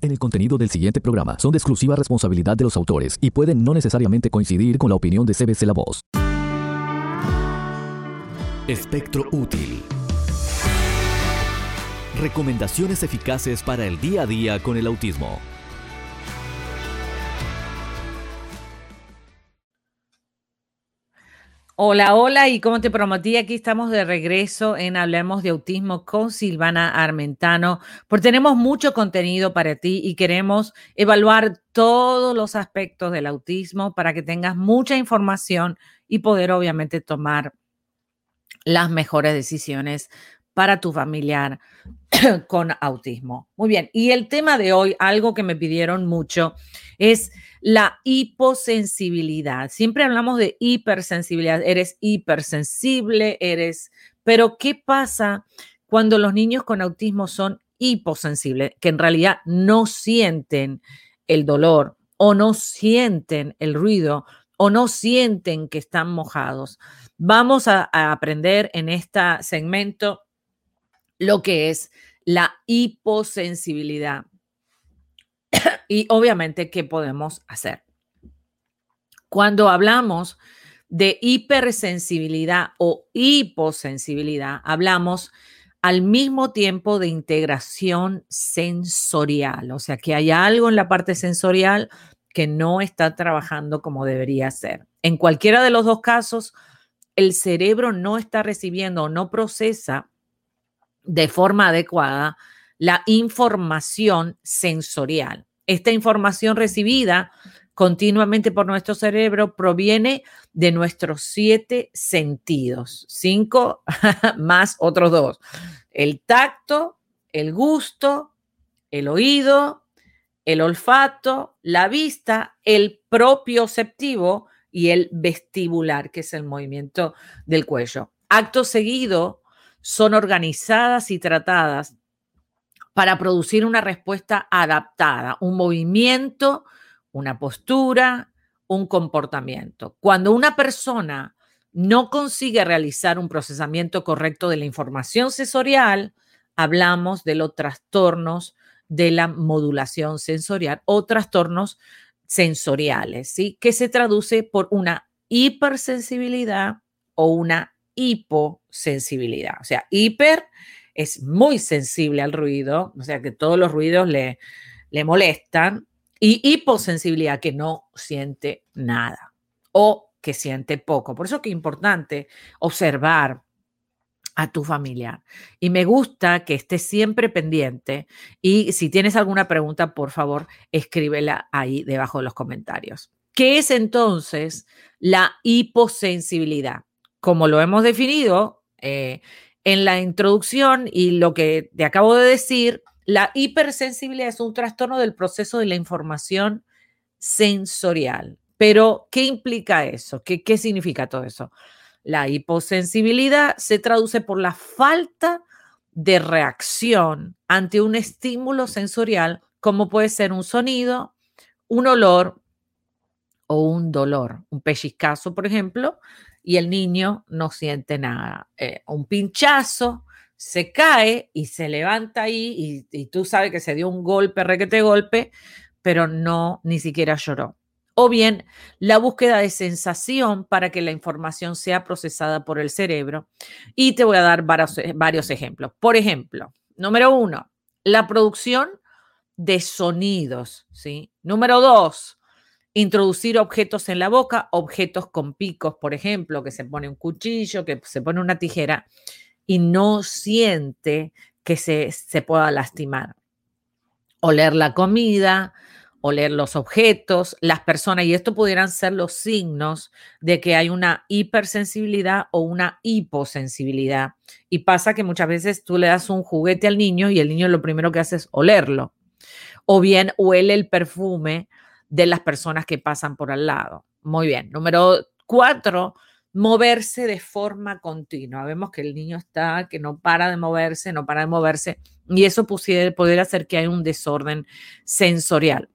En el contenido del siguiente programa son de exclusiva responsabilidad de los autores y pueden no necesariamente coincidir con la opinión de CBC La Voz. Espectro útil. Recomendaciones eficaces para el día a día con el autismo. Hola, hola, y como te prometí, aquí estamos de regreso en Hablemos de Autismo con Silvana Armentano, porque tenemos mucho contenido para ti y queremos evaluar todos los aspectos del autismo para que tengas mucha información y poder obviamente tomar las mejores decisiones para tu familiar con autismo. Muy bien, y el tema de hoy, algo que me pidieron mucho, es la hiposensibilidad. Siempre hablamos de hipersensibilidad, eres hipersensible, eres, pero ¿qué pasa cuando los niños con autismo son hiposensibles, que en realidad no sienten el dolor o no sienten el ruido o no sienten que están mojados? Vamos a, a aprender en este segmento lo que es la hiposensibilidad y obviamente qué podemos hacer. Cuando hablamos de hipersensibilidad o hiposensibilidad, hablamos al mismo tiempo de integración sensorial, o sea que hay algo en la parte sensorial que no está trabajando como debería ser. En cualquiera de los dos casos, el cerebro no está recibiendo o no procesa de forma adecuada la información sensorial. Esta información recibida continuamente por nuestro cerebro proviene de nuestros siete sentidos, cinco más otros dos, el tacto, el gusto, el oído, el olfato, la vista, el propioceptivo y el vestibular, que es el movimiento del cuello. Acto seguido, son organizadas y tratadas para producir una respuesta adaptada, un movimiento, una postura, un comportamiento. Cuando una persona no consigue realizar un procesamiento correcto de la información sensorial, hablamos de los trastornos de la modulación sensorial o trastornos sensoriales, ¿sí? que se traduce por una hipersensibilidad o una hiposensibilidad. O sea, hiper es muy sensible al ruido, o sea que todos los ruidos le, le molestan, y hiposensibilidad que no siente nada o que siente poco. Por eso que es importante observar a tu familiar. Y me gusta que estés siempre pendiente y si tienes alguna pregunta, por favor, escríbela ahí debajo de los comentarios. ¿Qué es entonces la hiposensibilidad? Como lo hemos definido, eh, en la introducción y lo que te acabo de decir, la hipersensibilidad es un trastorno del proceso de la información sensorial. Pero, ¿qué implica eso? ¿Qué, qué significa todo eso? La hiposensibilidad se traduce por la falta de reacción ante un estímulo sensorial, como puede ser un sonido, un olor o un dolor. Un pellizcazo, por ejemplo, y el niño no siente nada. Eh, un pinchazo, se cae y se levanta ahí y, tú sabes que se dio un golpe, requete golpe, pero no, ni siquiera lloró. O bien la búsqueda de sensación para que la información sea procesada por el cerebro. Y te voy a dar varios, varios ejemplos. Por ejemplo, número uno, la producción de sonidos. ¿sí? Número dos, introducir objetos en la boca, objetos con picos, por ejemplo, que se pone un cuchillo, que se pone una tijera y no siente que se, se pueda lastimar. Oler la comida, oler los objetos, las personas, y esto pudieran ser los signos de que hay una hipersensibilidad o una hiposensibilidad. Y pasa que muchas veces tú le das un juguete al niño y el niño lo primero que hace es olerlo. O bien huele el perfume de las personas que pasan por al lado. Muy bien. Número cuatro, moverse de forma continua. Vemos que el niño está, que no para de moverse, no para de moverse, y eso pudiera, poder hacer que haya un desorden sensorial.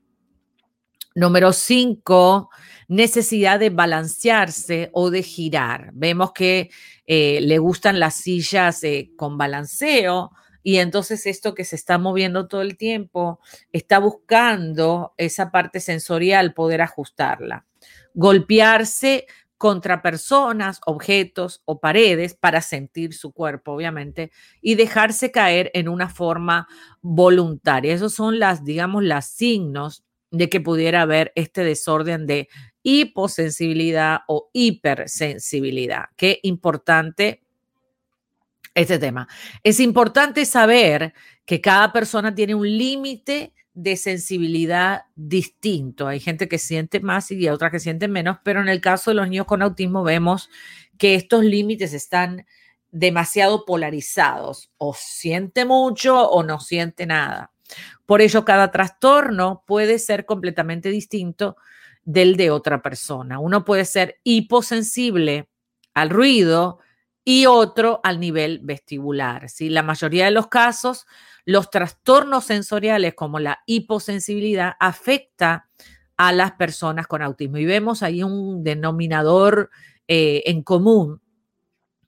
Número cinco, necesidad de balancearse o de girar. Vemos que eh, le gustan las sillas eh, con balanceo, Y entonces esto que se está moviendo todo el tiempo está buscando esa parte sensorial, poder ajustarla. Golpearse contra personas, objetos o paredes para sentir su cuerpo, obviamente, y dejarse caer en una forma voluntaria. Esos son las, digamos, las signos de que pudiera haber este desorden de hiposensibilidad o hipersensibilidad. Qué importante este tema. Es importante saber que cada persona tiene un límite de sensibilidad distinto. Hay gente que siente más y otra que siente menos, pero en el caso de los niños con autismo vemos que estos límites están demasiado polarizados. O siente mucho o no siente nada. Por ello, cada trastorno puede ser completamente distinto del de otra persona. Uno puede ser hiposensible al ruido y otro al nivel vestibular. ¿sí? La mayoría de los casos, los trastornos sensoriales como la hiposensibilidad afecta a las personas con autismo. Y vemos ahí un denominador eh, en común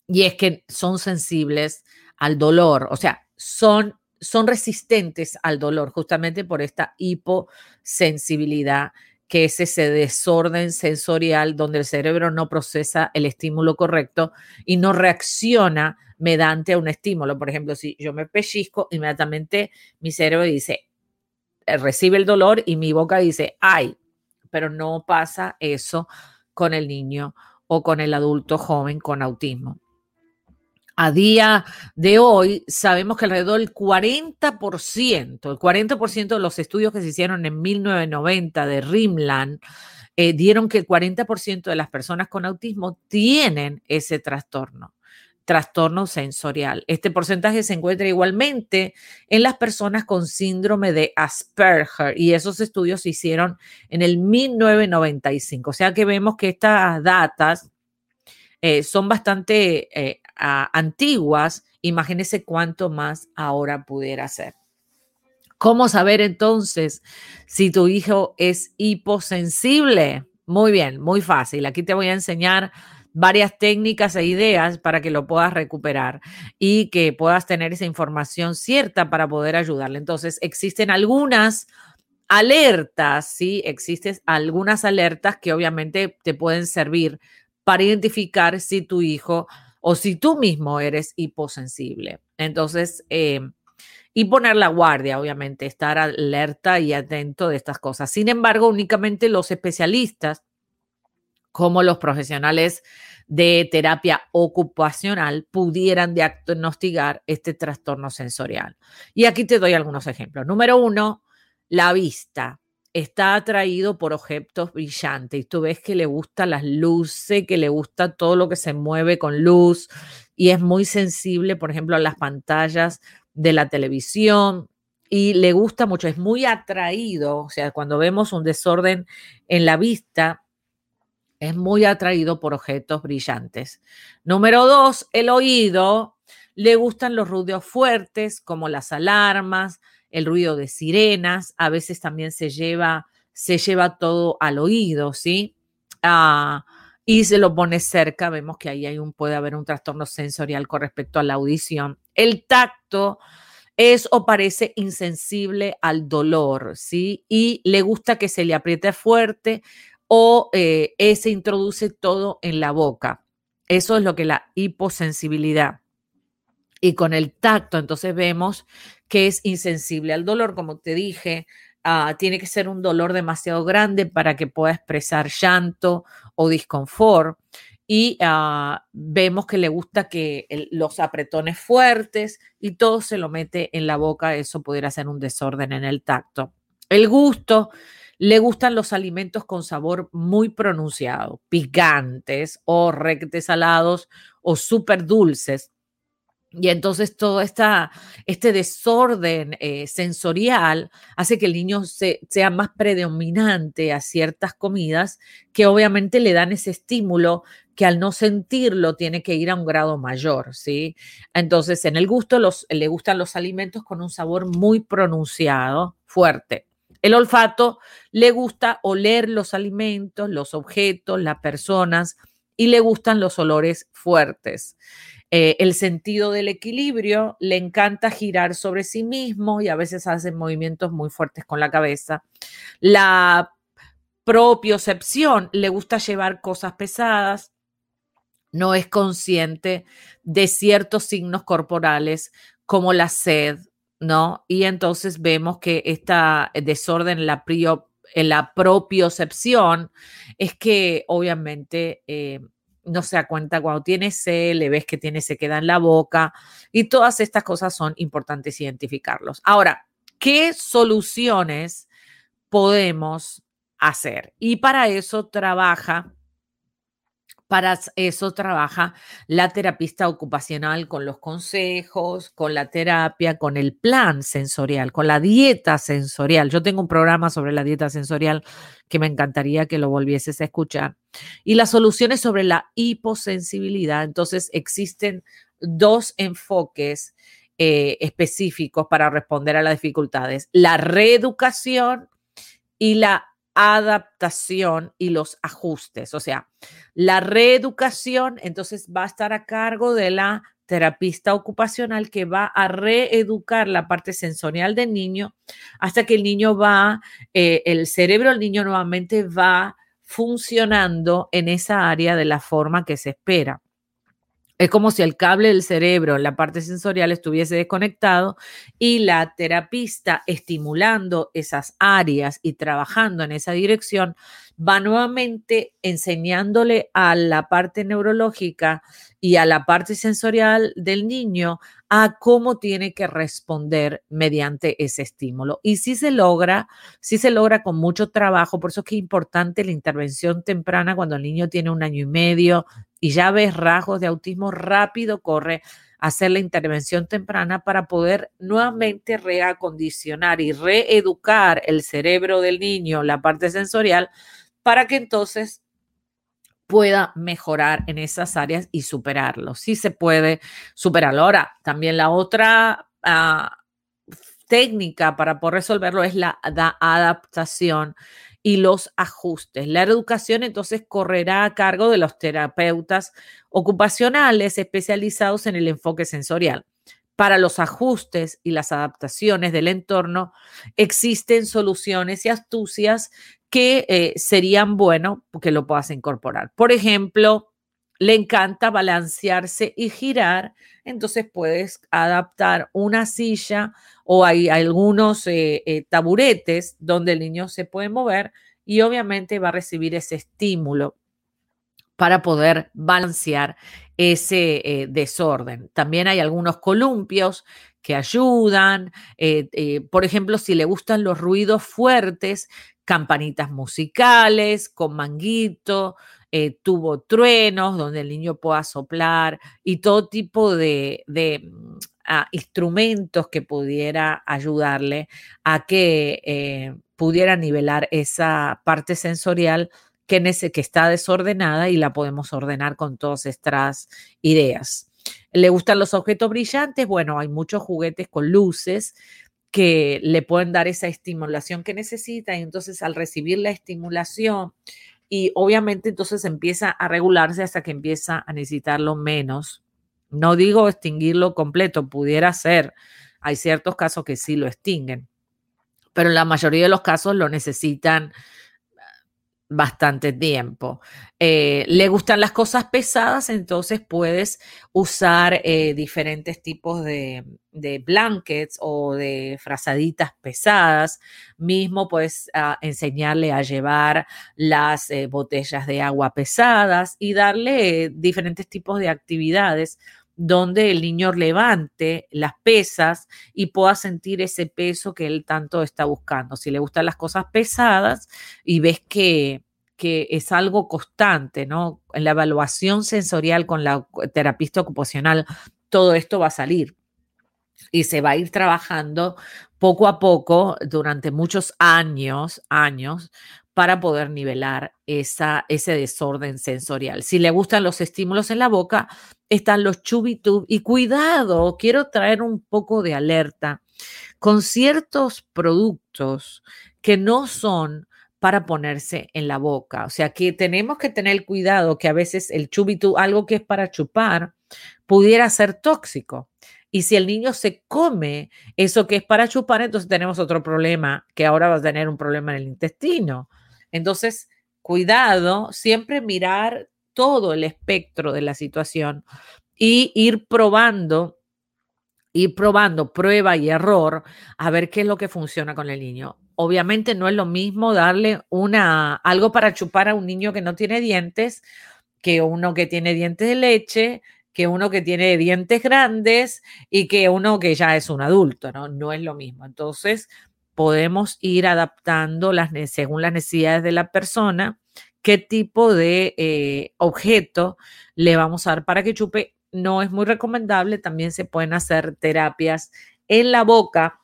y es que son sensibles al dolor, o sea, son, son resistentes al dolor justamente por esta hiposensibilidad que es ese desorden sensorial donde el cerebro no procesa el estímulo correcto y no reacciona mediante un estímulo. Por ejemplo, si yo me pellizco, inmediatamente mi cerebro dice, eh, recibe el dolor y mi boca dice, ay, pero no pasa eso con el niño o con el adulto joven con autismo. A día de hoy sabemos que alrededor del 40%, el 40% de los estudios que se hicieron en 1990 de Rimland eh, dieron que el 40% de las personas con autismo tienen ese trastorno trastorno sensorial. Este porcentaje se encuentra igualmente en las personas con síndrome de Asperger y esos estudios se hicieron en el 1995. O sea que vemos que estas datas eh, son bastante eh, antiguas, imagínese cuánto más ahora pudiera ser. ¿Cómo saber entonces si tu hijo es hiposensible? Muy bien, muy fácil. Aquí te voy a enseñar varias técnicas e ideas para que lo puedas recuperar y que puedas tener esa información cierta para poder ayudarle. Entonces, existen algunas alertas, ¿sí? Existen algunas alertas que obviamente te pueden servir para identificar si tu hijo o si tú mismo eres hiposensible. Entonces, eh, y poner la guardia, obviamente, estar alerta y atento de estas cosas. Sin embargo, únicamente los especialistas, como los profesionales de terapia ocupacional, pudieran diagnosticar este trastorno sensorial. Y aquí te doy algunos ejemplos. Número uno, la vista está atraído por objetos brillantes y tú ves que le gustan las luces, que le gusta todo lo que se mueve con luz y es muy sensible, por ejemplo, a las pantallas de la televisión y le gusta mucho, es muy atraído, o sea, cuando vemos un desorden en la vista, es muy atraído por objetos brillantes. Número dos, el oído. Le gustan los ruidos fuertes como las alarmas, el ruido de sirenas, a veces también se lleva, se lleva todo al oído, ¿sí? Ah, y se lo pone cerca, vemos que ahí hay un, puede haber un trastorno sensorial con respecto a la audición. El tacto es o parece insensible al dolor, ¿sí? Y le gusta que se le apriete fuerte o eh, se introduce todo en la boca. Eso es lo que la hiposensibilidad. Y con el tacto, entonces vemos que es insensible al dolor, como te dije, ah, tiene que ser un dolor demasiado grande para que pueda expresar llanto o disconfort. Y ah, vemos que le gusta que los apretones fuertes y todo se lo mete en la boca, eso pudiera ser un desorden en el tacto. El gusto, le gustan los alimentos con sabor muy pronunciado, picantes o recte salados o súper dulces. Y entonces todo esta, este desorden eh, sensorial hace que el niño sea más predominante a ciertas comidas que obviamente le dan ese estímulo que al no sentirlo tiene que ir a un grado mayor, ¿sí? Entonces en el gusto los, le gustan los alimentos con un sabor muy pronunciado, fuerte. El olfato le gusta oler los alimentos, los objetos, las personas y le gustan los olores fuertes. Eh, el sentido del equilibrio, le encanta girar sobre sí mismo y a veces hace movimientos muy fuertes con la cabeza. La propiocepción, le gusta llevar cosas pesadas, no es consciente de ciertos signos corporales como la sed, ¿no? Y entonces vemos que esta desorden en la, en la propiocepción es que obviamente eh, no se da cuenta cuando tiene sed, le ves que tiene queda en la boca y todas estas cosas son importantes identificarlos. Ahora, ¿qué soluciones podemos hacer? Y para eso trabaja para eso trabaja la terapista ocupacional con los consejos, con la terapia, con el plan sensorial, con la dieta sensorial. Yo tengo un programa sobre la dieta sensorial que me encantaría que lo volvieses a escuchar. Y las soluciones sobre la hiposensibilidad. Entonces existen dos enfoques eh, específicos para responder a las dificultades. La reeducación y la adaptación y los ajustes. O sea, la reeducación entonces va a estar a cargo de la terapista ocupacional que va a reeducar la parte sensorial del niño hasta que el niño va, eh, el cerebro del niño nuevamente va funcionando en esa área de la forma que se espera. Es como si el cable del cerebro la parte sensorial estuviese desconectado y la terapista estimulando esas áreas y trabajando en esa dirección va nuevamente enseñándole a la parte neurológica y a la parte sensorial del niño a cómo tiene que responder mediante ese estímulo. Y si se logra, si se logra con mucho trabajo, por eso es que es importante la intervención temprana cuando el niño tiene un año y medio y ya ves rasgos de autismo, rápido corre hacer la intervención temprana para poder nuevamente reacondicionar y reeducar el cerebro del niño, la parte sensorial, para que entonces pueda mejorar en esas áreas y superarlo. Sí se puede superarlo. Ahora, también la otra ah, técnica para poder resolverlo es la, la adaptación y los ajustes. La educación entonces correrá a cargo de los terapeutas ocupacionales especializados en el enfoque sensorial. Para los ajustes y las adaptaciones del entorno existen soluciones y astucias que eh, serían bueno que lo puedas incorporar. Por ejemplo, le encanta balancearse y girar, entonces puedes adaptar una silla o hay algunos eh, eh, taburetes donde el niño se puede mover y obviamente va a recibir ese estímulo para poder balancear ese desorden. También hay algunos columpios que ayudan. por ejemplo, si le gustan los ruidos fuertes, campanitas musicales, con manguito, eh, tubo truenos, donde el niño pueda soplar y todo tipo de, mm, ah, instrumentos que pudiera ayudarle a que eh, pudiera nivelar esa parte sensorial que, que está desordenada y la podemos ordenar con todas estas ideas. ¿Le gustan los objetos brillantes? Bueno, hay muchos juguetes con luces que le pueden dar esa estimulación que necesita y entonces al recibir la estimulación y obviamente entonces empieza a regularse hasta que empieza a necesitarlo menos. No digo extinguirlo completo, pudiera ser. Hay ciertos casos que sí lo extinguen, pero en la mayoría de los casos lo necesitan bastante tiempo. Eh, le gustan las cosas pesadas, entonces puedes usar eh, diferentes tipos de, blankets o de frazaditas pesadas. Mismo puedes ah, enseñarle a llevar las eh, botellas de agua pesadas y darle diferentes tipos de actividades donde el niño levante las pesas y pueda sentir ese peso que él tanto está buscando. Si le gustan las cosas pesadas y ves que, que es algo constante, ¿no? En la evaluación sensorial con la terapista ocupacional, todo esto va a salir y se va a ir trabajando poco a poco durante muchos años, años, para poder nivelar esa, ese desorden sensorial. Si le gustan los estímulos en la boca, están los chubitub. Y cuidado, quiero traer un poco de alerta con ciertos productos que no son para ponerse en la boca. O sea que tenemos que tener cuidado que a veces el chubitub, algo que es para chupar, pudiera ser tóxico. Y si el niño se come eso que es para chupar, entonces tenemos otro problema, que ahora va a tener un problema en el intestino. Entonces, cuidado, siempre mirar todo el espectro de la situación y ir probando, ir probando prueba y error a ver qué es lo que funciona con el niño. Obviamente no es lo mismo darle una algo para chupar a un niño que no tiene dientes que uno que tiene dientes de leche que uno que tiene dientes grandes y que uno que ya es un adulto, ¿no? No es lo mismo. Entonces, podemos ir adaptando según las necesidades de la persona, qué tipo de eh, objeto le vamos a dar para que chupe. No es muy recomendable, también se pueden hacer terapias en la boca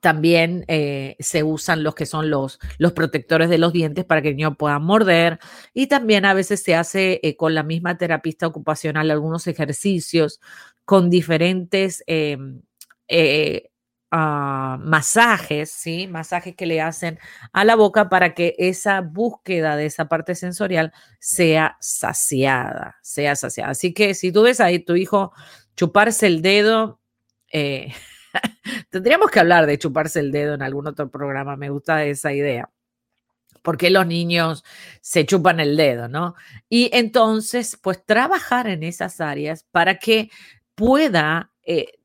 también eh, se usan los que son los, los protectores de los dientes para que el niño pueda morder. Y también a veces se hace eh, con la misma terapista ocupacional algunos ejercicios con diferentes eh, ah, masajes, ¿sí? Masajes que le hacen a la boca para que esa búsqueda de esa parte sensorial sea saciada, sea saciada. Así que si tú ves ahí tu hijo chuparse el dedo, Tendríamos que hablar de chuparse el dedo en algún otro programa, me gusta esa idea. porque los niños se chupan el dedo, no? Y entonces, pues trabajar en esas áreas para que pueda eh,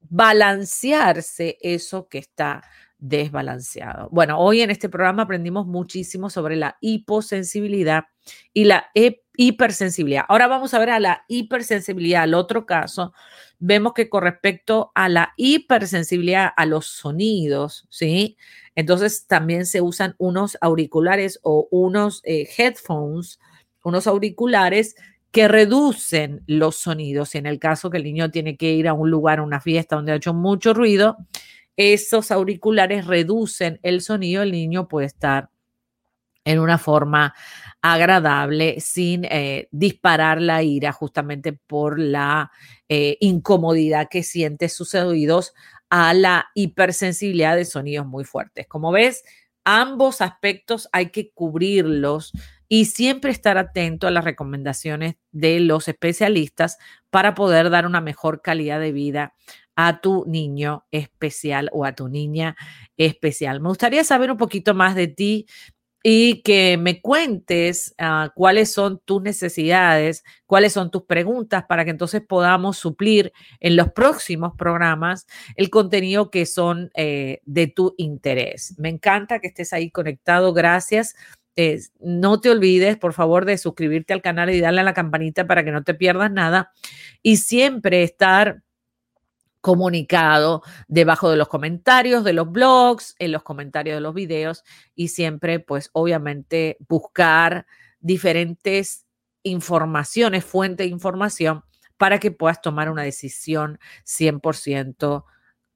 balancearse eso que está desbalanceado. Bueno, hoy en este programa aprendimos muchísimo sobre la hiposensibilidad y la hipersensibilidad. Ahora vamos a ver a la hipersensibilidad, al otro caso. Vemos que con respecto a la hipersensibilidad a los sonidos, ¿sí? Entonces también se usan unos auriculares o unos eh, headphones, unos auriculares que reducen los sonidos. En el caso que el niño tiene que ir a un lugar, a una fiesta donde ha hecho mucho ruido, esos auriculares reducen el sonido, el niño puede estar en una forma agradable sin eh, disparar la ira justamente por la eh, incomodidad que siente sus oídos a la hipersensibilidad de sonidos muy fuertes. Como ves, ambos aspectos hay que cubrirlos y siempre estar atento a las recomendaciones de los especialistas para poder dar una mejor calidad de vida a tu niño especial o a tu niña especial. Me gustaría saber un poquito más de ti y que me cuentes ah, cuáles son tus necesidades, cuáles son tus preguntas para que entonces podamos suplir en los próximos programas el contenido que son eh, de tu interés. Me encanta que estés ahí conectado. Gracias. No te olvides, por favor, de suscribirte al canal y darle a la campanita para que no te pierdas nada. Y siempre estar comunicado debajo de los comentarios de los blogs, en los comentarios de los videos y siempre, pues obviamente, buscar diferentes informaciones, fuente de información para que puedas tomar una decisión 100%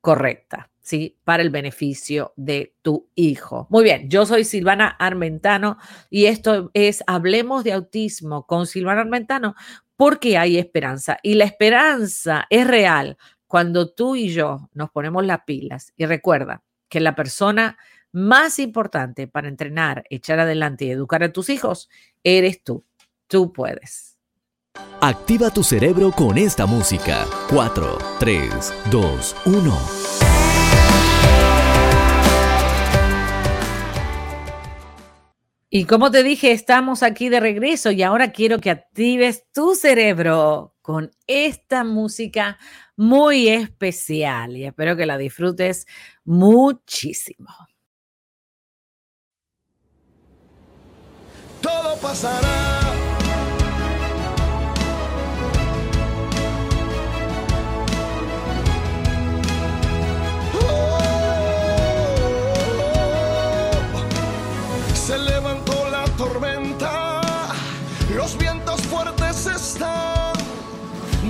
correcta, ¿sí? Para el beneficio de tu hijo. Muy bien, yo soy Silvana Armentano y esto es Hablemos de Autismo con Silvana Armentano porque hay esperanza y la esperanza es real cuando tú y yo nos ponemos las pilas y recuerda que la persona más importante para entrenar, echar adelante y educar a tus hijos eres tú. Tú puedes. Activa tu cerebro con esta música. 4, 3, 2, 1. Y como te dije, estamos aquí de regreso y ahora quiero que actives tu cerebro con esta música muy especial y espero que la disfrutes muchísimo. Todo pasará.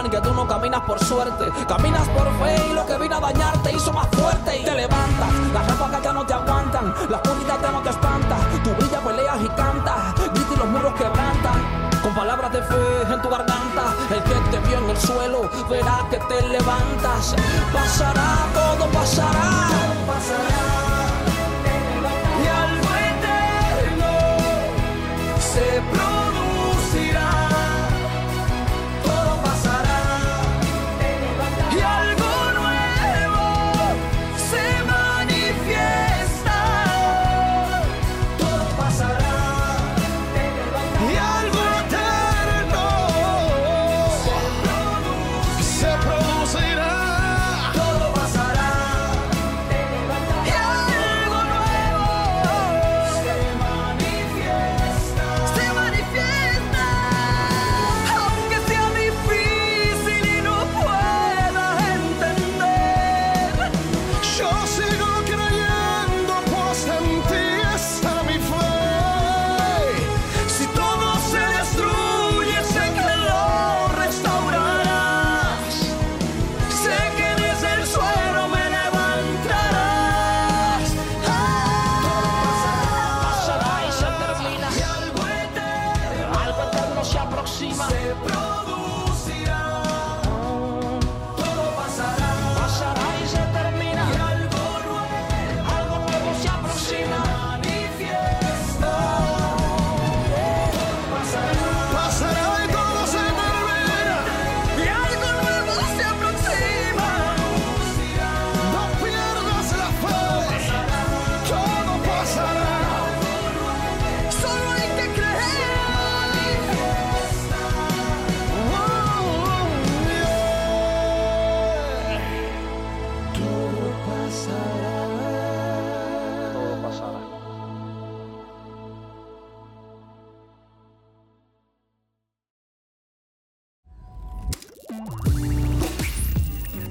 saben que tú no caminas por suerte. Caminas por fe y lo que vino a dañarte hizo más fuerte y te levantas. Las ráfagas ya no te aguantan, la oscuridad ya no te espanta. Tu brilla, peleas y cantas, grita y los muros quebrantan. Con palabras de fe en tu garganta, el que te vio en el suelo verá que te levantas. Pasará, todo pasará. Todo pasará. Se.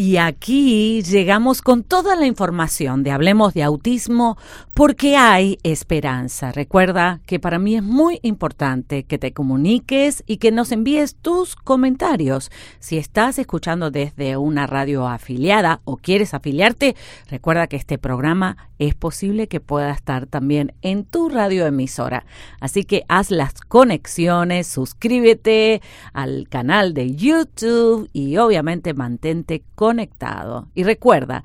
Y aquí llegamos con toda la información de Hablemos de Autismo porque hay esperanza. Recuerda que para mí es muy importante que te comuniques y que nos envíes tus comentarios. Si estás escuchando desde una radio afiliada o quieres afiliarte, recuerda que este programa es posible que pueda estar también en tu radioemisora. Así que haz las conexiones, suscríbete al canal de YouTube y obviamente mantente conectado. Y recuerda